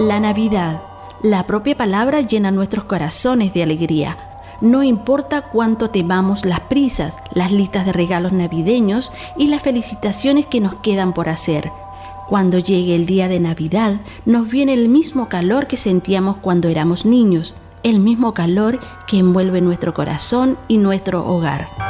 La Navidad. La propia palabra llena nuestros corazones de alegría. No importa cuánto temamos las prisas, las listas de regalos navideños y las felicitaciones que nos quedan por hacer. Cuando llegue el día de Navidad, nos viene el mismo calor que sentíamos cuando éramos niños, el mismo calor que envuelve nuestro corazón y nuestro hogar.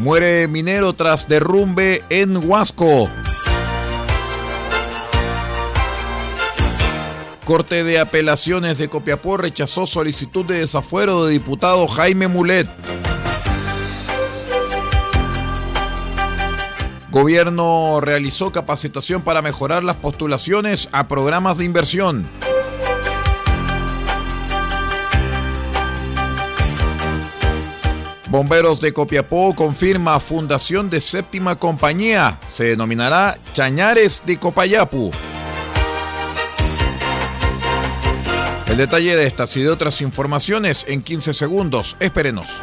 Muere minero tras derrumbe en Huasco. Corte de Apelaciones de Copiapó rechazó solicitud de desafuero de diputado Jaime Mulet. Gobierno realizó capacitación para mejorar las postulaciones a programas de inversión. Bomberos de Copiapó confirma fundación de séptima compañía. Se denominará Chañares de Copayapu. El detalle de estas y de otras informaciones en 15 segundos. Espérenos.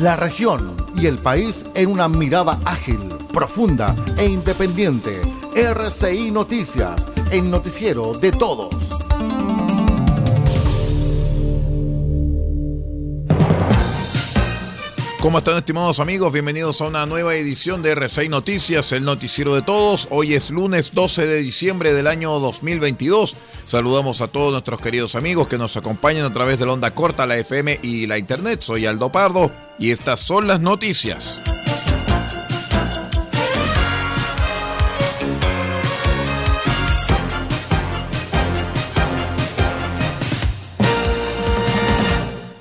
La región y el país en una mirada ágil, profunda e independiente. RCI Noticias, el noticiero de todos. ¿Cómo están estimados amigos? Bienvenidos a una nueva edición de R6 Noticias, el noticiero de todos. Hoy es lunes 12 de diciembre del año 2022. Saludamos a todos nuestros queridos amigos que nos acompañan a través de la onda corta, la FM y la internet. Soy Aldo Pardo y estas son las noticias.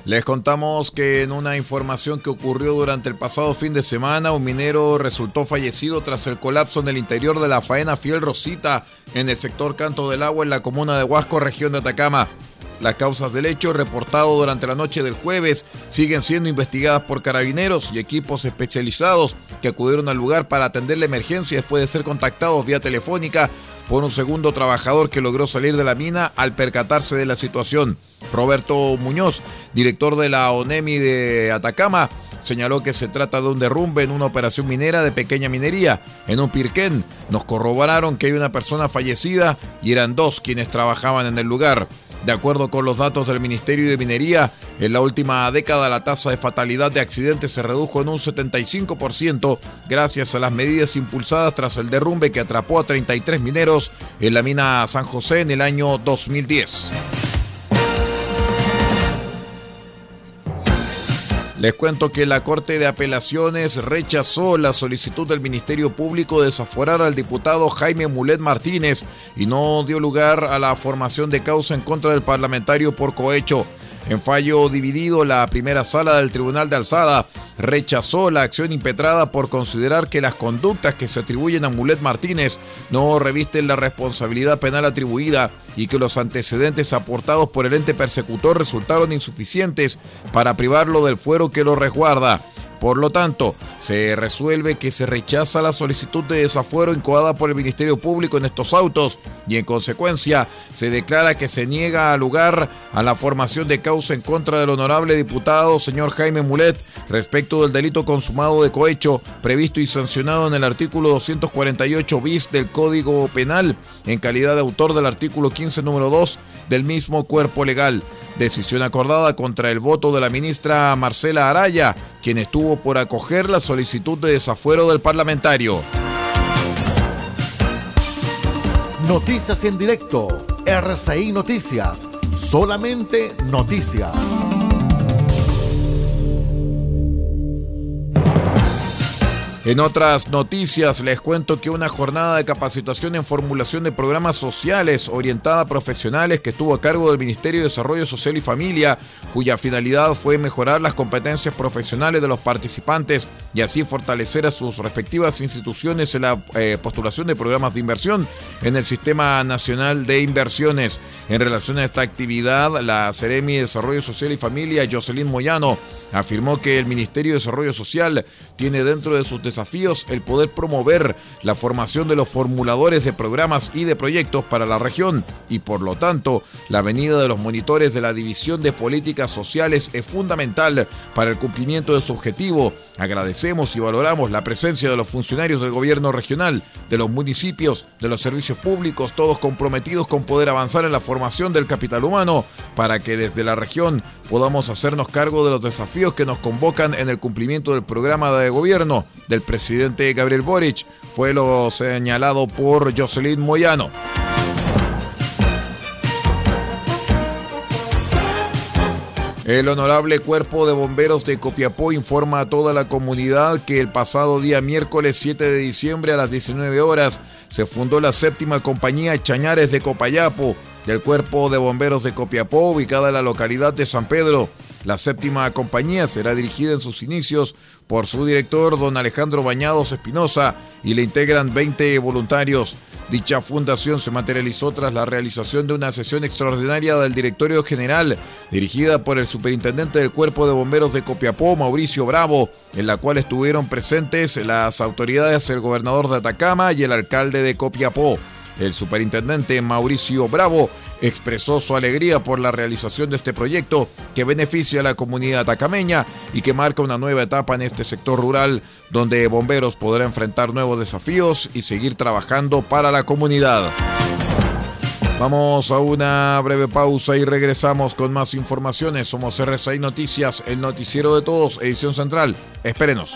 Les contamos que en una información que ocurrió durante el pasado fin de semana, un minero resultó fallecido tras el colapso en el interior de la faena Fiel Rosita en el sector Canto del Agua en la comuna de Huasco, región de Atacama. Las causas del hecho reportado durante la noche del jueves siguen siendo investigadas por carabineros y equipos especializados que acudieron al lugar para atender la emergencia después de ser contactados vía telefónica por un segundo trabajador que logró salir de la mina al percatarse de la situación. Roberto Muñoz, director de la ONEMI de Atacama, señaló que se trata de un derrumbe en una operación minera de pequeña minería en un pirquén. Nos corroboraron que hay una persona fallecida y eran dos quienes trabajaban en el lugar. De acuerdo con los datos del Ministerio de Minería, en la última década la tasa de fatalidad de accidentes se redujo en un 75% gracias a las medidas impulsadas tras el derrumbe que atrapó a 33 mineros en la mina San José en el año 2010. Les cuento que la Corte de Apelaciones rechazó la solicitud del Ministerio Público de desaforar al diputado Jaime Mulet Martínez y no dio lugar a la formación de causa en contra del parlamentario por cohecho. En fallo dividido, la primera sala del Tribunal de Alzada rechazó la acción impetrada por considerar que las conductas que se atribuyen a Mulet Martínez no revisten la responsabilidad penal atribuida y que los antecedentes aportados por el ente persecutor resultaron insuficientes para privarlo del fuero que lo resguarda. Por lo tanto, se resuelve que se rechaza la solicitud de desafuero incoada por el Ministerio Público en estos autos y en consecuencia se declara que se niega lugar a la formación de causa en contra del honorable diputado señor Jaime Mulet respecto del delito consumado de cohecho previsto y sancionado en el artículo 248 bis del Código Penal en calidad de autor del artículo 15 número 2 del mismo cuerpo legal. Decisión acordada contra el voto de la ministra Marcela Araya, quien estuvo por acoger la solicitud de desafuero del parlamentario. Noticias en directo. RCI Noticias. Solamente noticias. En otras noticias les cuento que una jornada de capacitación en formulación de programas sociales orientada a profesionales que estuvo a cargo del Ministerio de Desarrollo Social y Familia, cuya finalidad fue mejorar las competencias profesionales de los participantes y así fortalecer a sus respectivas instituciones en la eh, postulación de programas de inversión en el Sistema Nacional de Inversiones. En relación a esta actividad, la Ceremi de Desarrollo Social y Familia, Jocelyn Moyano, afirmó que el Ministerio de Desarrollo Social tiene dentro de sus desafíos el poder promover la formación de los formuladores de programas y de proyectos para la región y por lo tanto la venida de los monitores de la División de Políticas Sociales es fundamental para el cumplimiento de su objetivo. Agradecemos y valoramos la presencia de los funcionarios del gobierno regional, de los municipios, de los servicios públicos, todos comprometidos con poder avanzar en la formación del capital humano para que desde la región podamos hacernos cargo de los desafíos que nos convocan en el cumplimiento del programa de gobierno del presidente Gabriel Boric, fue lo señalado por Jocelyn Moyano. El honorable Cuerpo de Bomberos de Copiapó informa a toda la comunidad que el pasado día miércoles 7 de diciembre a las 19 horas se fundó la séptima compañía Chañares de Copayapo del Cuerpo de Bomberos de Copiapó, ubicada en la localidad de San Pedro. La séptima compañía será dirigida en sus inicios por su director, don Alejandro Bañados Espinosa, y le integran 20 voluntarios. Dicha fundación se materializó tras la realización de una sesión extraordinaria del Directorio General, dirigida por el Superintendente del Cuerpo de Bomberos de Copiapó, Mauricio Bravo, en la cual estuvieron presentes las autoridades, el gobernador de Atacama y el alcalde de Copiapó. El superintendente Mauricio Bravo expresó su alegría por la realización de este proyecto que beneficia a la comunidad atacameña y que marca una nueva etapa en este sector rural donde bomberos podrán enfrentar nuevos desafíos y seguir trabajando para la comunidad. Vamos a una breve pausa y regresamos con más informaciones. Somos RCI Noticias, el noticiero de todos, edición central. Espérenos.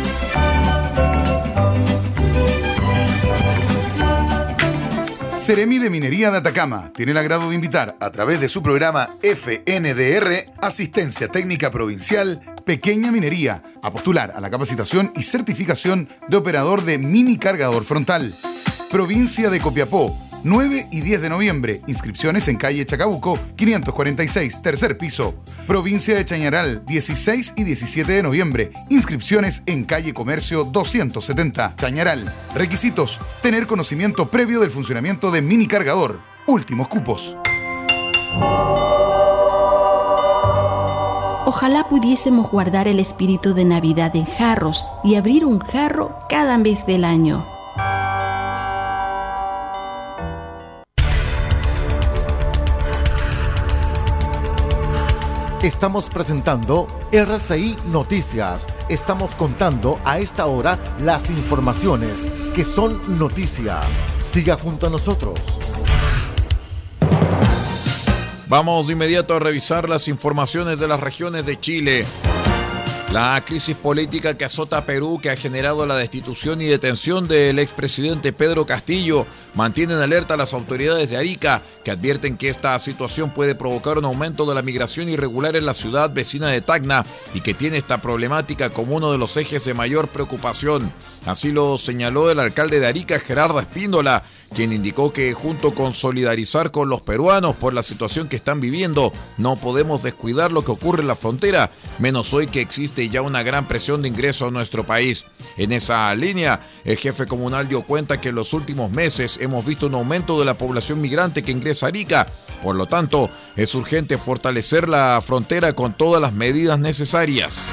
Seremi de Minería de Atacama tiene el agrado de invitar a través de su programa FNDR, Asistencia Técnica Provincial, Pequeña Minería, a postular a la capacitación y certificación de operador de mini cargador frontal. Provincia de Copiapó, 9 y 10 de noviembre. Inscripciones en calle Chacabuco, 546, tercer piso. Provincia de Chañaral, 16 y 17 de noviembre. Inscripciones en calle Comercio 270, Chañaral. Requisitos: tener conocimiento previo del funcionamiento de mini cargador. Últimos cupos. Ojalá pudiésemos guardar el espíritu de Navidad en jarros y abrir un jarro cada mes del año. Estamos presentando RCI Noticias. Estamos contando a esta hora las informaciones que son noticia. Siga junto a nosotros. Vamos de inmediato a revisar las informaciones de las regiones de Chile. La crisis política que azota Perú, que ha generado la destitución y detención del expresidente Pedro Castillo, mantiene en alerta a las autoridades de Arica, que advierten que esta situación puede provocar un aumento de la migración irregular en la ciudad vecina de Tacna y que tiene esta problemática como uno de los ejes de mayor preocupación. Así lo señaló el alcalde de Arica, Gerardo Espíndola, quien indicó que junto con solidarizar con los peruanos por la situación que están viviendo, no podemos descuidar lo que ocurre en la frontera, menos hoy que existe ya una gran presión de ingreso a nuestro país. En esa línea, el jefe comunal dio cuenta que en los últimos meses hemos visto un aumento de la población migrante que ingresa a Arica. Por lo tanto, es urgente fortalecer la frontera con todas las medidas necesarias.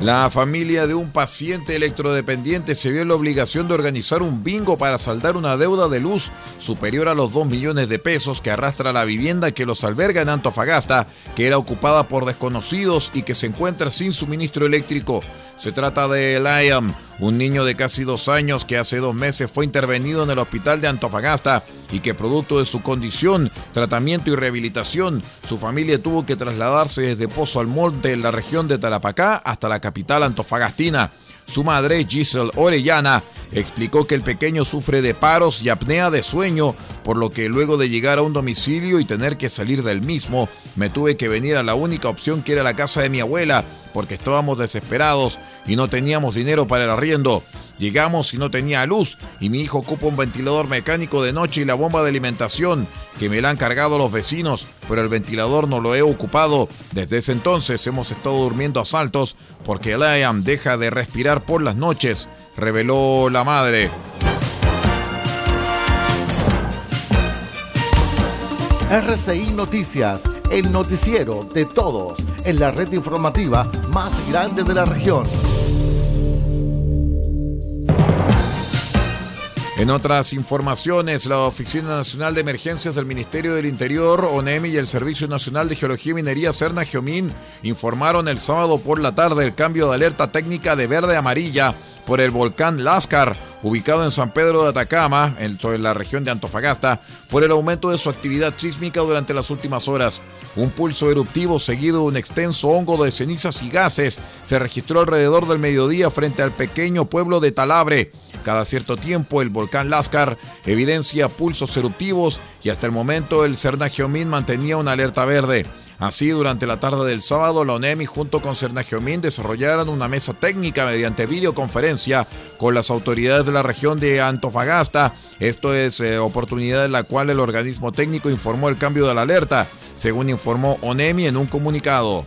La familia de un paciente electrodependiente se vio en la obligación de organizar un bingo para saldar una deuda de luz superior a los 2 millones de pesos que arrastra la vivienda que los alberga en Antofagasta, que era ocupada por desconocidos y que se encuentra sin suministro eléctrico. Se trata de Liam, un niño de casi dos años que hace dos meses fue intervenido en el hospital de Antofagasta y que producto de su condición, tratamiento y rehabilitación, su familia tuvo que trasladarse desde Pozo al Monte en la región de Tarapacá hasta la capital antofagastina. Su madre, Giselle Orellana, explicó que el pequeño sufre de paros y apnea de sueño, por lo que luego de llegar a un domicilio y tener que salir del mismo, me tuve que venir a la única opción que era la casa de mi abuela, porque estábamos desesperados y no teníamos dinero para el arriendo. Llegamos y no tenía luz y mi hijo ocupa un ventilador mecánico de noche y la bomba de alimentación que me la han cargado los vecinos, pero el ventilador no lo he ocupado. Desde ese entonces hemos estado durmiendo a saltos porque Liam deja de respirar por las noches, reveló la madre. RCI Noticias, el noticiero de todos, en la red informativa más grande de la región. En otras informaciones, la Oficina Nacional de Emergencias del Ministerio del Interior, ONEMI y el Servicio Nacional de Geología y Minería Cerna Geomín informaron el sábado por la tarde el cambio de alerta técnica de verde a amarilla por el volcán Lascar, ubicado en San Pedro de Atacama, en la región de Antofagasta, por el aumento de su actividad sísmica durante las últimas horas. Un pulso eruptivo seguido de un extenso hongo de cenizas y gases se registró alrededor del mediodía frente al pequeño pueblo de Talabre. Cada cierto tiempo el volcán Lascar evidencia pulsos eruptivos y hasta el momento el Cernagiomín mantenía una alerta verde. Así, durante la tarde del sábado, la ONEMI junto con Cernagiomín desarrollaron una mesa técnica mediante videoconferencia con las autoridades de la región de Antofagasta. Esto es eh, oportunidad en la cual el organismo técnico informó el cambio de la alerta, según informó ONEMI en un comunicado.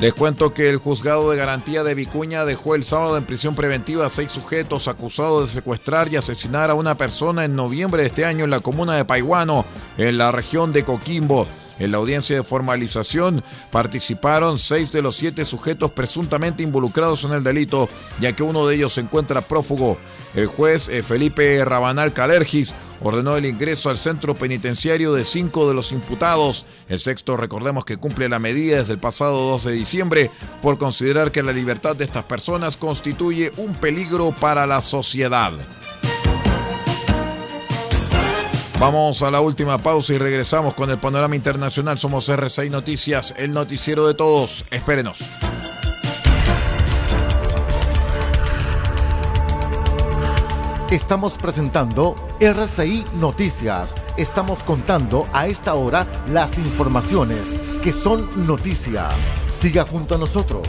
Les cuento que el juzgado de garantía de Vicuña dejó el sábado en prisión preventiva a seis sujetos acusados de secuestrar y asesinar a una persona en noviembre de este año en la comuna de Paihuano, en la región de Coquimbo. En la audiencia de formalización participaron seis de los siete sujetos presuntamente involucrados en el delito, ya que uno de ellos se encuentra prófugo. El juez eh, Felipe Rabanal Calergis ordenó el ingreso al centro penitenciario de cinco de los imputados. El sexto, recordemos que cumple la medida desde el pasado 2 de diciembre por considerar que la libertad de estas personas constituye un peligro para la sociedad. Vamos a la última pausa y regresamos con el panorama internacional. Somos R6 Noticias, el noticiero de todos. Espérenos. Estamos presentando RCI Noticias. Estamos contando a esta hora las informaciones que son noticia. Siga junto a nosotros.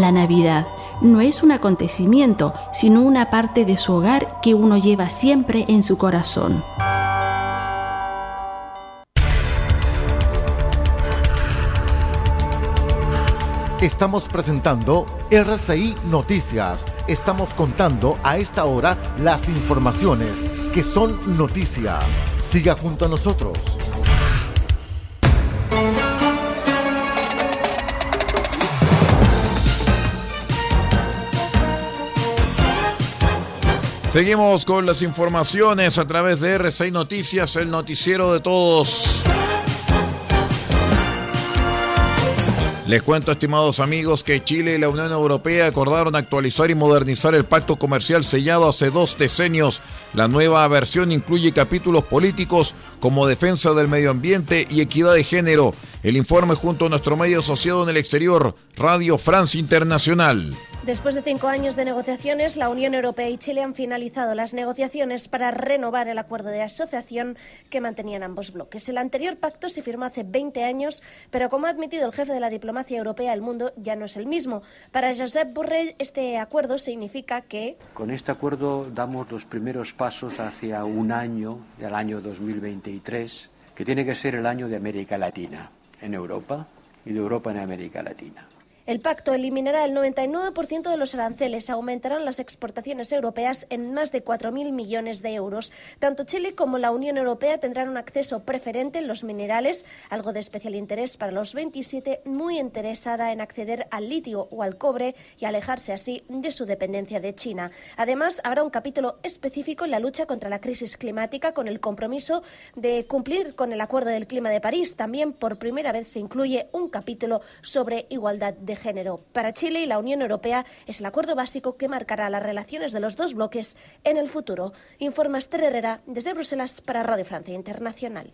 La Navidad no es un acontecimiento, sino una parte de su hogar que uno lleva siempre en su corazón. Estamos presentando RCI Noticias. Estamos contando a esta hora las informaciones que son noticia. Siga junto a nosotros. Seguimos con las informaciones a través de R6 Noticias, el noticiero de todos. Les cuento, estimados amigos, que Chile y la Unión Europea acordaron actualizar y modernizar el pacto comercial sellado hace dos decenios. La nueva versión incluye capítulos políticos como defensa del medio ambiente y equidad de género. El informe junto a nuestro medio asociado en el exterior, Radio France Internacional. Después de cinco años de negociaciones, la Unión Europea y Chile han finalizado las negociaciones para renovar el acuerdo de asociación que mantenían ambos bloques. El anterior pacto se firmó hace 20 años, pero como ha admitido el jefe de la diplomacia europea, el mundo ya no es el mismo. Para Josep Borrell, este acuerdo significa que... Con este acuerdo damos los primeros pasos hacia un año, el año 2023, que tiene que ser el año de América Latina en Europa y de Europa en América Latina. El pacto eliminará el 99% de los aranceles, aumentarán las exportaciones europeas en más de 4.000 millones de euros. Tanto Chile como la Unión Europea tendrán un acceso preferente en los minerales, algo de especial interés para los 27, muy interesada en acceder al litio o al cobre y alejarse así de su dependencia de China. Además, habrá un capítulo específico en la lucha contra la crisis climática con el compromiso de cumplir con el Acuerdo del Clima de París. También por primera vez se incluye un capítulo sobre igualdad de género. Para Chile y la Unión Europea es el acuerdo básico que marcará las relaciones de los dos bloques en el futuro. Informa Esther Herrera desde Bruselas para Radio Francia Internacional.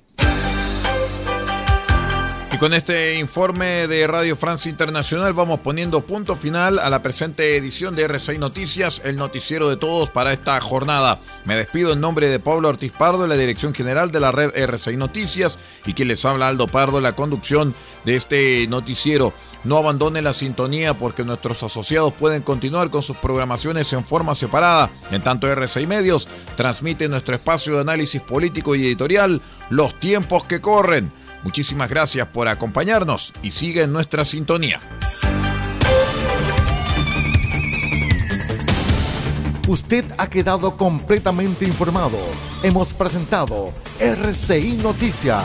Y con este informe de Radio Francia Internacional vamos poniendo punto final a la presente edición de R6 Noticias, el noticiero de todos para esta jornada. Me despido en nombre de Pablo Ortiz Pardo, la dirección general de la red R6 Noticias, y quien les habla Aldo Pardo, la conducción de este noticiero. No abandone la sintonía porque nuestros asociados pueden continuar con sus programaciones en forma separada. En tanto, R6 Medios transmite nuestro espacio de análisis político y editorial Los tiempos que corren. Muchísimas gracias por acompañarnos y sigue en nuestra sintonía. Usted ha quedado completamente informado. Hemos presentado RCI Noticias,